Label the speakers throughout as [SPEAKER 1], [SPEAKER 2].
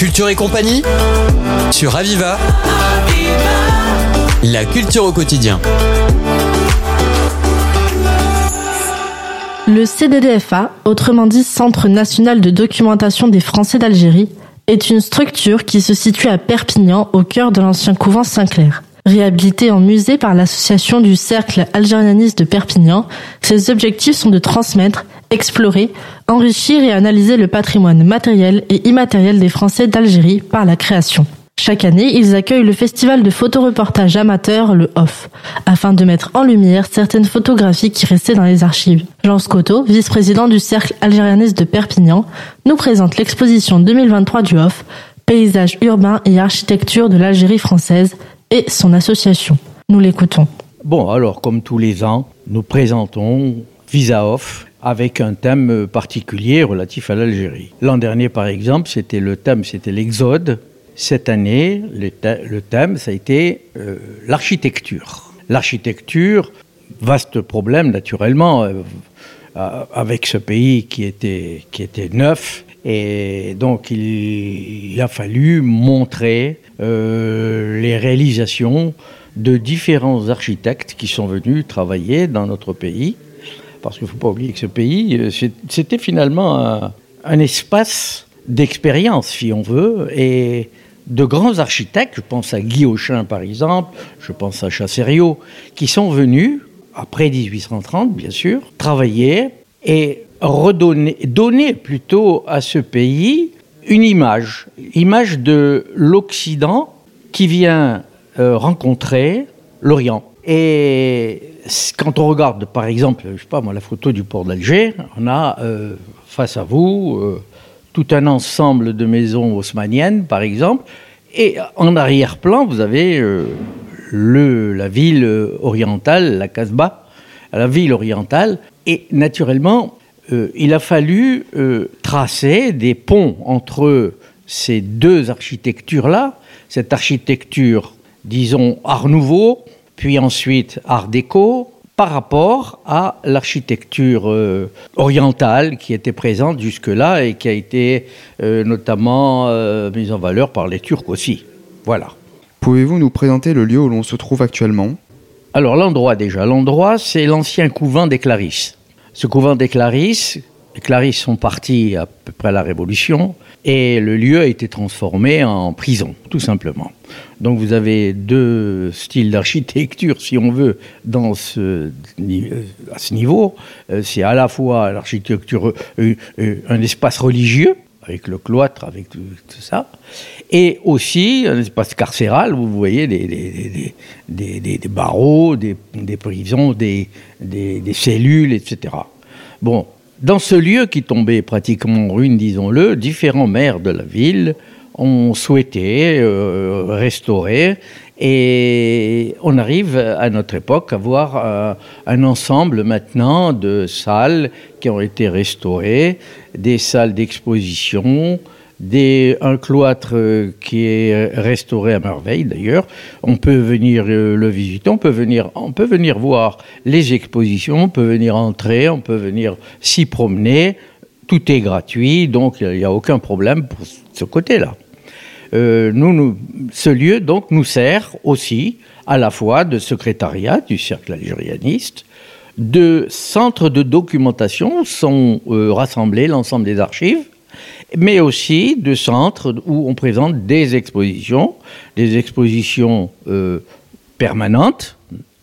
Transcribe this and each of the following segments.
[SPEAKER 1] Culture et compagnie sur Aviva. La culture au quotidien.
[SPEAKER 2] Le CDDFA, autrement dit Centre national de documentation des Français d'Algérie, est une structure qui se situe à Perpignan, au cœur de l'ancien couvent Saint-Clair. Réhabilité en musée par l'association du Cercle algérianiste de Perpignan, ses objectifs sont de transmettre, explorer, enrichir et analyser le patrimoine matériel et immatériel des Français d'Algérie par la création. Chaque année, ils accueillent le festival de photoreportage amateur, le OFF, afin de mettre en lumière certaines photographies qui restaient dans les archives. Jean Scotto, vice-président du Cercle algérianiste de Perpignan, nous présente l'exposition 2023 du OFF, Paysages urbains et architecture de l'Algérie française, et son association. Nous l'écoutons.
[SPEAKER 3] Bon, alors, comme tous les ans, nous présentons Visa Off avec un thème particulier relatif à l'Algérie. L'an dernier, par exemple, c'était le thème, c'était l'exode. Cette année, le, thème, ça a été euh, l'architecture. L'architecture, vaste problème naturellement, euh, avec ce pays qui était, qui était neuf. Et donc, il, a fallu montrer euh, les réalisations de différents architectes qui sont venus travailler dans notre pays. Parce qu'il ne faut pas oublier que ce pays, euh, c'était finalement un, espace d'expérience, si on veut, et de grands architectes, je pense à Guy Auchin par exemple, je pense à Chasserio, qui sont venus, après 1830 bien sûr, travailler et redonner, donner plutôt à ce pays une image, image de l'Occident qui vient euh, rencontrer l'Orient. Et quand on regarde, par exemple, je sais pas moi, la photo du port d'Alger, on a euh, face à vous euh, tout un ensemble de maisons haussmanniennes, par exemple, et en arrière-plan, vous avez le, la ville orientale, la Casbah, la ville orientale, et naturellement, euh, il a fallu euh, tracer des ponts entre ces deux architectures-là, cette architecture, disons, art nouveau, puis ensuite art déco, par rapport à l'architecture euh, orientale qui était présente jusque-là et qui a été notamment mise en valeur par les Turcs aussi. Voilà.
[SPEAKER 4] Pouvez-vous nous présenter le lieu où l'on se trouve actuellement?
[SPEAKER 3] Alors l'endroit déjà, l'endroit c'est l'ancien couvent des Clarisses. Ce couvent des Clarisses, les Clarisses sont partis à peu près à la Révolution et le lieu a été transformé en prison, tout simplement. Donc vous avez deux styles d'architecture, si on veut, ce, à ce niveau. Euh, c'est à la fois l'architecture, euh, euh, un espace religieux, avec le cloître, avec tout, ça, et aussi un espace carcéral, où vous voyez des, des, barreaux, des, prisons, des, cellules, etc. Bon, dans ce lieu qui tombait pratiquement en ruine, disons-le, différents maires de la ville ont souhaité euh, restaurer et on arrive à notre époque à voir euh, un ensemble maintenant de salles qui ont été restaurées, des salles d'exposition, un cloître euh, qui est restauré à merveille d'ailleurs. On peut venir euh, le visiter, on peut venir, on peut venir voir les expositions, on peut venir entrer, on peut venir s'y promener. Tout est gratuit, donc il n'y a aucun problème pour ce côté-là. Euh, nous, ce lieu donc nous sert aussi à la fois de secrétariat du cercle algérianiste, de centre de documentation sont euh, rassemblés l'ensemble des archives, mais aussi de centres où on présente des expositions, des expositions euh, permanentes,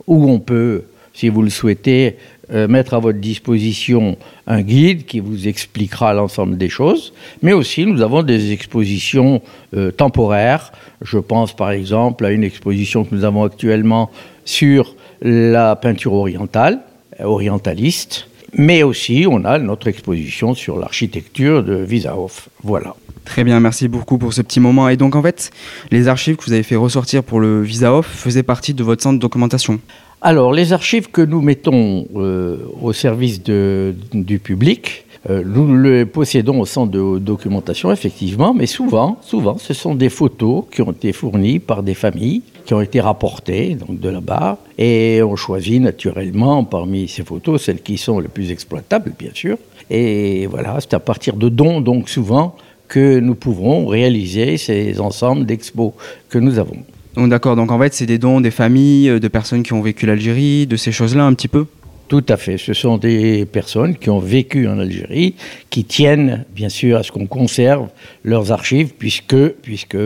[SPEAKER 3] où on peut, si vous le souhaitez, euh, mettre à votre disposition un guide qui vous expliquera l'ensemble des choses, mais aussi nous avons des expositions euh, temporaires. Je pense par exemple à une exposition que nous avons actuellement sur la peinture orientale, orientaliste, mais aussi on a notre exposition sur l'architecture de Visahof. Voilà.
[SPEAKER 4] Très bien, merci beaucoup pour ce petit moment. Et donc en fait, les archives que vous avez fait ressortir pour le Visahof faisaient partie de votre centre de documentation
[SPEAKER 3] alors, les archives que nous mettons euh, au service du public, nous les possédons au centre de documentation, effectivement, mais souvent, souvent, ce sont des photos qui ont été fournies par des familles, qui ont été rapportées donc de là-bas, et on choisit naturellement parmi ces photos celles qui sont les plus exploitables, bien sûr. Et voilà, c'est à partir de dons, donc souvent, que nous pouvons réaliser ces ensembles d'expos que nous avons.
[SPEAKER 4] D'accord, donc en fait c'est des dons des familles, euh, de personnes qui ont vécu l'Algérie, de ces choses-là un petit peu?
[SPEAKER 3] Tout à fait, ce sont des personnes qui ont vécu en Algérie, qui tiennent bien sûr à ce qu'on conserve leurs archives, puisque, puisque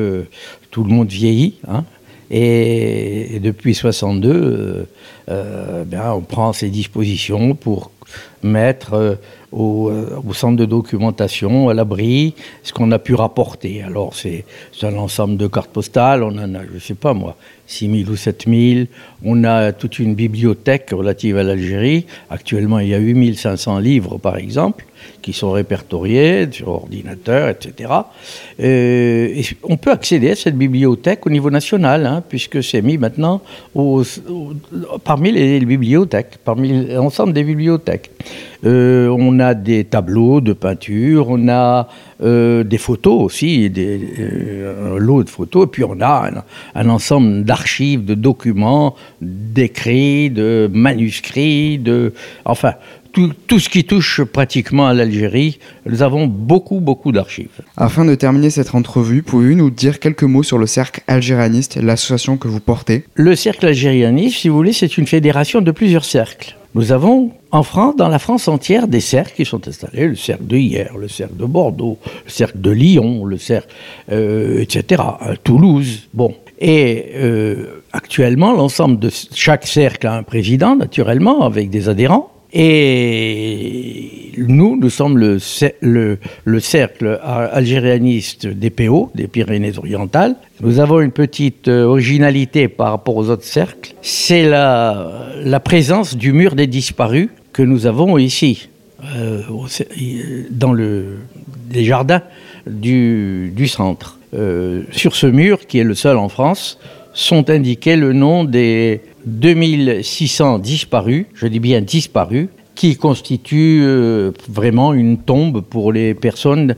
[SPEAKER 3] tout le monde vieillit. Hein, et, depuis 62, euh, euh, ben, on prend ses dispositions pour mettre euh, au, euh, au, centre de documentation, à l'abri, ce qu'on a pu rapporter. Alors, c'est un ensemble de cartes postales, on en a, je ne sais pas moi, 6 000 ou 7 000. On a toute une bibliothèque relative à l'Algérie. Actuellement, il y a 8 500 livres, par exemple, qui sont répertoriés sur ordinateur, etc. Euh, et on peut accéder à cette bibliothèque au niveau national, hein, puisque c'est mis maintenant parmi les bibliothèques, parmi l'ensemble des bibliothèques. Euh, on a des tableaux de peinture, on a euh, des photos aussi, des, euh, un lot de photos, et puis on a un, un ensemble d'archives, de documents, d'écrits, de manuscrits, de, enfin, tout, tout, ce qui touche pratiquement à l'Algérie, nous avons beaucoup, beaucoup d'archives.
[SPEAKER 4] Afin de terminer cette entrevue, pouvez-vous nous dire quelques mots sur le Cercle Algérianiste, l'association que vous portez?
[SPEAKER 3] Le Cercle Algérianiste, si vous voulez, c'est une fédération de plusieurs cercles. Nous avons en France, dans la France entière, des cercles qui sont installés, le cercle de hier, le cercle de Bordeaux, le cercle de Lyon, le cercle, euh, etc., à Toulouse. Bon. Et euh, actuellement, l'ensemble de chaque cercle a un président, naturellement, avec des adhérents. Et nous, nous sommes le, le, le, cercle algérianiste des PO, des Pyrénées-Orientales. Nous avons une petite euh, originalité par rapport aux autres cercles. C'est la, la présence du mur des disparus que nous avons ici, euh, dans le, les jardins du, du centre. Euh, sur ce mur, qui est le seul en France, sont indiqués le nom des 2600 disparus, je dis bien disparus, qui constituent euh, vraiment une tombe pour les personnes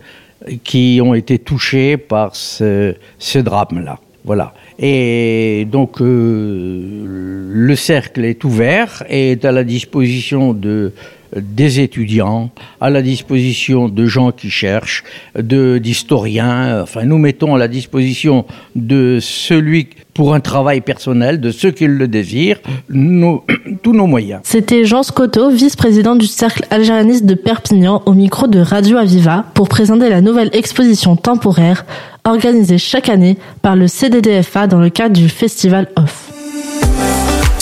[SPEAKER 3] qui ont été touchées par ce, drame-là. Voilà. Et donc euh, le cercle est ouvert et est à la disposition de des étudiants, à la disposition de gens qui cherchent, d'historiens. Enfin, nous mettons à la disposition de celui pour un travail personnel, de ceux qui le désirent, tous nos moyens.
[SPEAKER 2] C'était Jean Scotto, vice-président du Cercle algérianiste de Perpignan, au micro de Radio Aviva, pour présenter la nouvelle exposition temporaire organisée chaque année par le CDDFA dans le cadre du Festival Off.